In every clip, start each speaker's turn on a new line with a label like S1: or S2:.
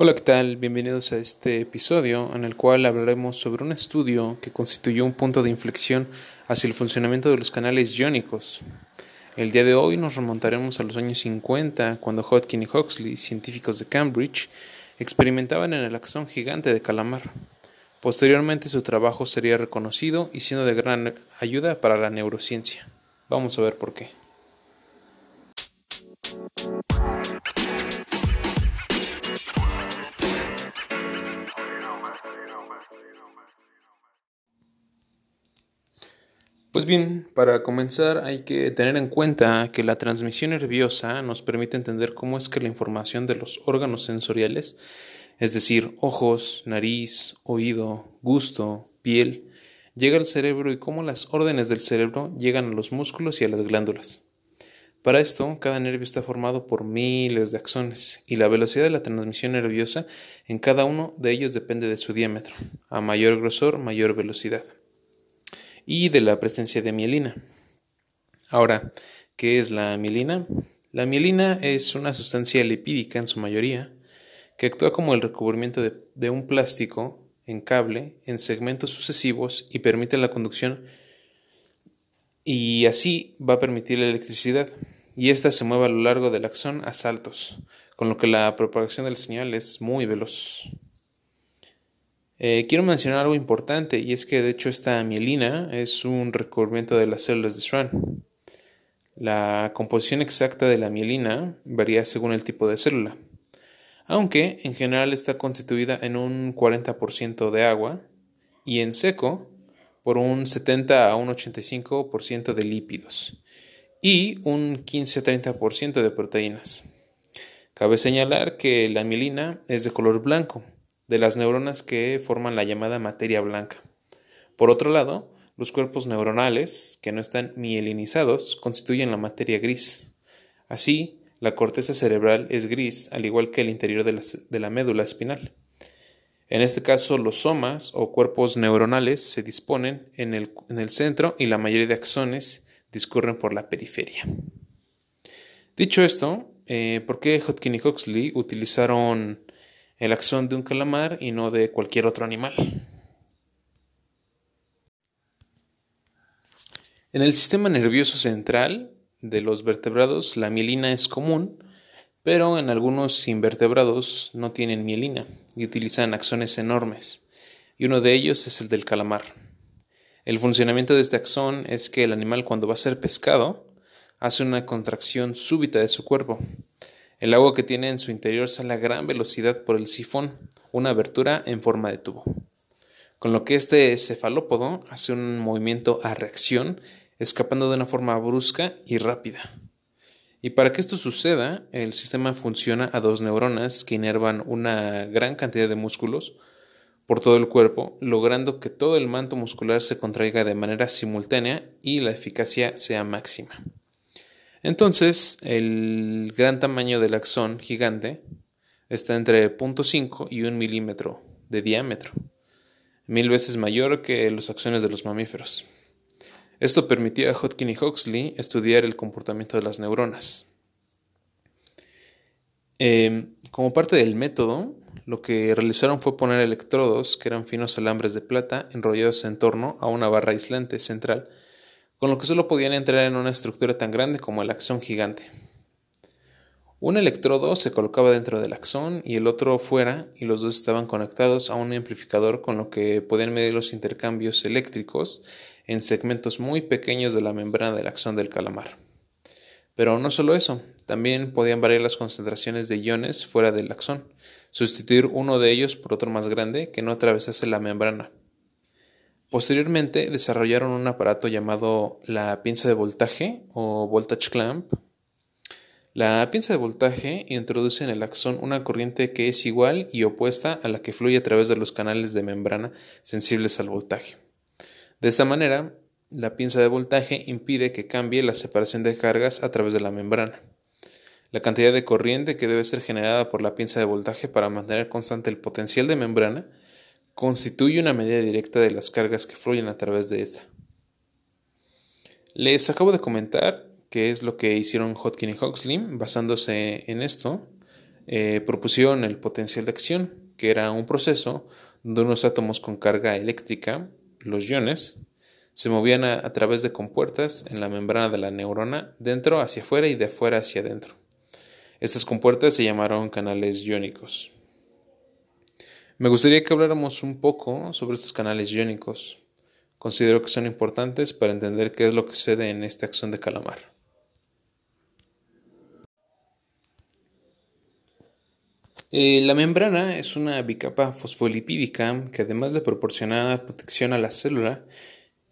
S1: Hola, ¿qué tal? Bienvenidos a este episodio en el cual hablaremos sobre un estudio que constituyó un punto de inflexión hacia el funcionamiento de los canales iónicos. El día de hoy nos remontaremos a los años 50, cuando Hodgkin y Huxley, científicos de Cambridge, experimentaban en el axón gigante de calamar. Posteriormente su trabajo sería reconocido y siendo de gran ayuda para la neurociencia. Vamos a ver por qué. Pues bien, para comenzar hay que tener en cuenta que la transmisión nerviosa nos permite entender cómo es que la información de los órganos sensoriales, es decir, ojos, nariz, oído, gusto, piel, llega al cerebro y cómo las órdenes del cerebro llegan a los músculos y a las glándulas. Para esto, cada nervio está formado por miles de axones y la velocidad de la transmisión nerviosa en cada uno de ellos depende de su diámetro. A mayor grosor, mayor velocidad y de la presencia de mielina. Ahora, ¿qué es la mielina? La mielina es una sustancia lipídica en su mayoría que actúa como el recubrimiento de, un plástico en cable en segmentos sucesivos y permite la conducción y así va a permitir la electricidad y ésta se mueve a lo largo del axón a saltos, con lo que la propagación del señal es muy veloz. Eh, quiero mencionar algo importante y es que de hecho esta mielina es un recubrimiento de las células de Schwann. La composición exacta de la mielina varía según el tipo de célula, aunque en general está constituida en un 40% de agua y en seco por un 70 a un 85% de lípidos y un 15-30% de proteínas. Cabe señalar que la mielina es de color blanco de las neuronas que forman la llamada materia blanca. Por otro lado, los cuerpos neuronales, que no están mielinizados, constituyen la materia gris. Así, la corteza cerebral es gris, al igual que el interior de la, médula espinal. En este caso, los somas o cuerpos neuronales se disponen en el, centro y la mayoría de axones discurren por la periferia. Dicho esto, eh, ¿por qué Hodgkin y Huxley utilizaron el axón de un calamar y no de cualquier otro animal. En el sistema nervioso central de los vertebrados la mielina es común, pero en algunos invertebrados no tienen mielina y utilizan axones enormes, y uno de ellos es el del calamar. El funcionamiento de este axón es que el animal cuando va a ser pescado hace una contracción súbita de su cuerpo, el agua que tiene en su interior sale a gran velocidad por el sifón, una abertura en forma de tubo. Con lo que este cefalópodo hace un movimiento a reacción, escapando de una forma brusca y rápida. Y para que esto suceda, el sistema funciona a dos neuronas que inervan una gran cantidad de músculos por todo el cuerpo, logrando que todo el manto muscular se contraiga de manera simultánea y la eficacia sea máxima. Entonces, el gran tamaño del axón gigante está entre 0.5 y 1 milímetro de diámetro, mil veces mayor que los axones de los mamíferos. Esto permitió a Hodgkin y Huxley estudiar el comportamiento de las neuronas. Em, como parte del método, lo que realizaron fue poner electrodos, que eran finos alambres de plata, enrollados en torno a una barra aislante central con lo que solo podían entrar en una estructura tan grande como el axón gigante. Un electrodo se colocaba dentro del axón y el otro fuera y los dos estaban conectados a un amplificador con lo que podían medir los intercambios eléctricos en segmentos muy pequeños de la membrana del axón del calamar. Pero no solo eso, también podían variar las concentraciones de iones fuera del axón, sustituir uno de ellos por otro más grande que no atravesase la membrana, Posteriormente desarrollaron un aparato llamado la pinza de voltaje o voltage clamp. La pinza de voltaje introduce en el axón una corriente que es igual y opuesta a la que fluye a través de los canales de membrana sensibles al voltaje. De esta manera, la pinza de voltaje impide que cambie la separación de cargas a través de la membrana. La cantidad de corriente que debe ser generada por la pinza de voltaje para mantener constante el potencial de membrana constituye una medida directa de las cargas que fluyen a través de esta. Les acabo de comentar qué es lo que hicieron Hodgkin y Huxley basándose en esto eh, propusieron el potencial de acción, que era un proceso donde unos átomos con carga eléctrica, los iones, se movían a, través de compuertas en la membrana de la neurona, dentro hacia afuera y de afuera hacia adentro. Estas compuertas se llamaron canales iónicos. Me gustaría que habláramos un poco sobre estos canales iónicos. Considero que son importantes para entender qué es lo que sucede en esta acción de calamar. Eh, la membrana es una bicapa fosfolipídica que además de proporcionar protección a la célula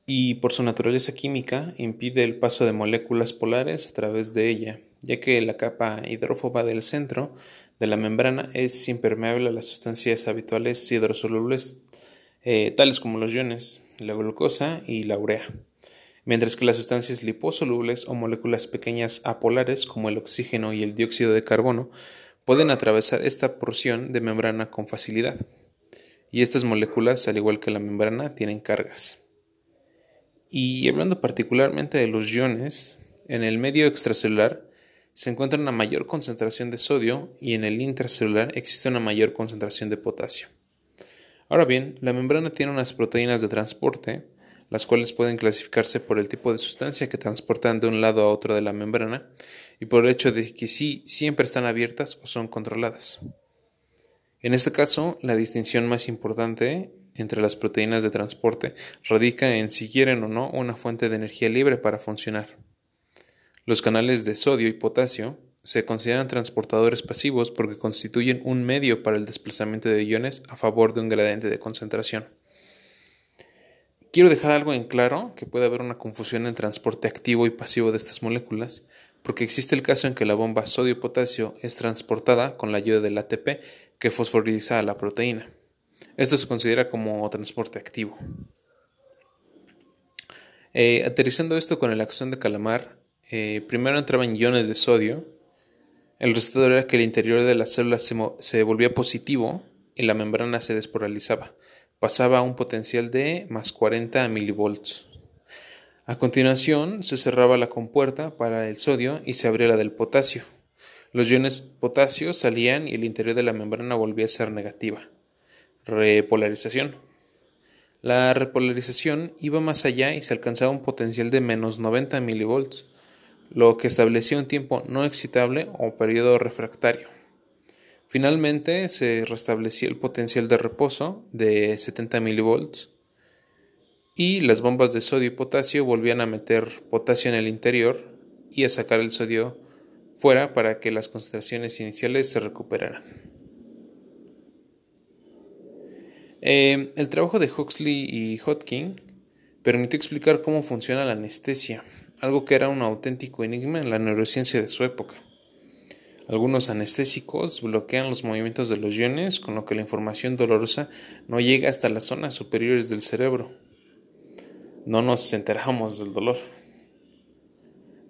S1: y por su naturaleza química impide el paso de moléculas polares a través de ella, ya que la capa hidrófoba del centro de la membrana es impermeable a las sustancias habituales hidrosolubles eh, tales como los iones, la glucosa y la urea, mientras que las sustancias liposolubles o moléculas pequeñas apolares como el oxígeno y el dióxido de carbono pueden atravesar esta porción de membrana con facilidad. Y estas moléculas, al igual que la membrana, tienen cargas. Y hablando particularmente de los iones, en el medio extracelular se encuentra una mayor concentración de sodio y en el intracelular existe una mayor concentración de potasio. Ahora bien, la membrana tiene unas proteínas de transporte, las cuales pueden clasificarse por el tipo de sustancia que transportan de un lado a otro de la membrana y por el hecho de que sí siempre están abiertas o son controladas. En este caso, la distinción más importante entre las proteínas de transporte radica en si quieren o no una fuente de energía libre para funcionar. Los canales de sodio y potasio se consideran transportadores pasivos porque constituyen un medio para el desplazamiento de iones a favor de un gradiente de concentración. Quiero dejar algo en claro, que puede haber una confusión en el transporte activo y pasivo de estas moléculas, porque existe el caso en que la bomba sodio-potasio es transportada con la ayuda del ATP que fosforiliza a la proteína. Esto se considera como transporte activo. Eh, aterrizando esto con la acción de calamar, eh, primero entraban iones de sodio. El resultado era que el interior de las células se, se volvía positivo y la membrana se despolarizaba pasaba a un potencial de más 40 milivolts. A continuación se cerraba la compuerta para el sodio y se abría la del potasio. Los iones potasio salían y el interior de la membrana volvía a ser negativa. Repolarización. La repolarización iba más allá y se alcanzaba un potencial de menos 90 milivolts, lo que establecía un tiempo no excitable o periodo refractario. Finalmente se restablecía el potencial de reposo de 70 milivolts y las bombas de sodio y potasio volvían a meter potasio en el interior y a sacar el sodio fuera para que las concentraciones iniciales se recuperaran. Eh, el trabajo de Huxley y Hodgkin permitió explicar cómo funciona la anestesia, algo que era un auténtico enigma en la neurociencia de su época. Algunos anestésicos bloquean los movimientos de los iones, con lo que la información dolorosa no llega hasta las zonas superiores del cerebro. No nos enteramos del dolor.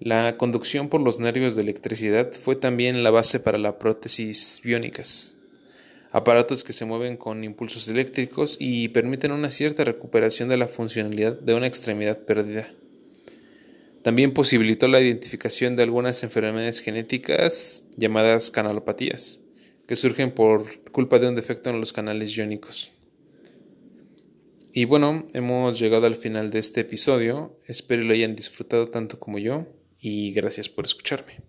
S1: La conducción por los nervios de electricidad fue también la base para la prótesis biónicas, aparatos que se mueven con impulsos eléctricos y permiten una cierta recuperación de la funcionalidad de una extremidad perdida. También posibilitó la identificación de algunas enfermedades genéticas llamadas canalopatías, que surgen por culpa de un defecto en los canales iónicos. Y bueno, hemos llegado al final de este episodio. Espero lo hayan disfrutado tanto como yo y gracias por escucharme.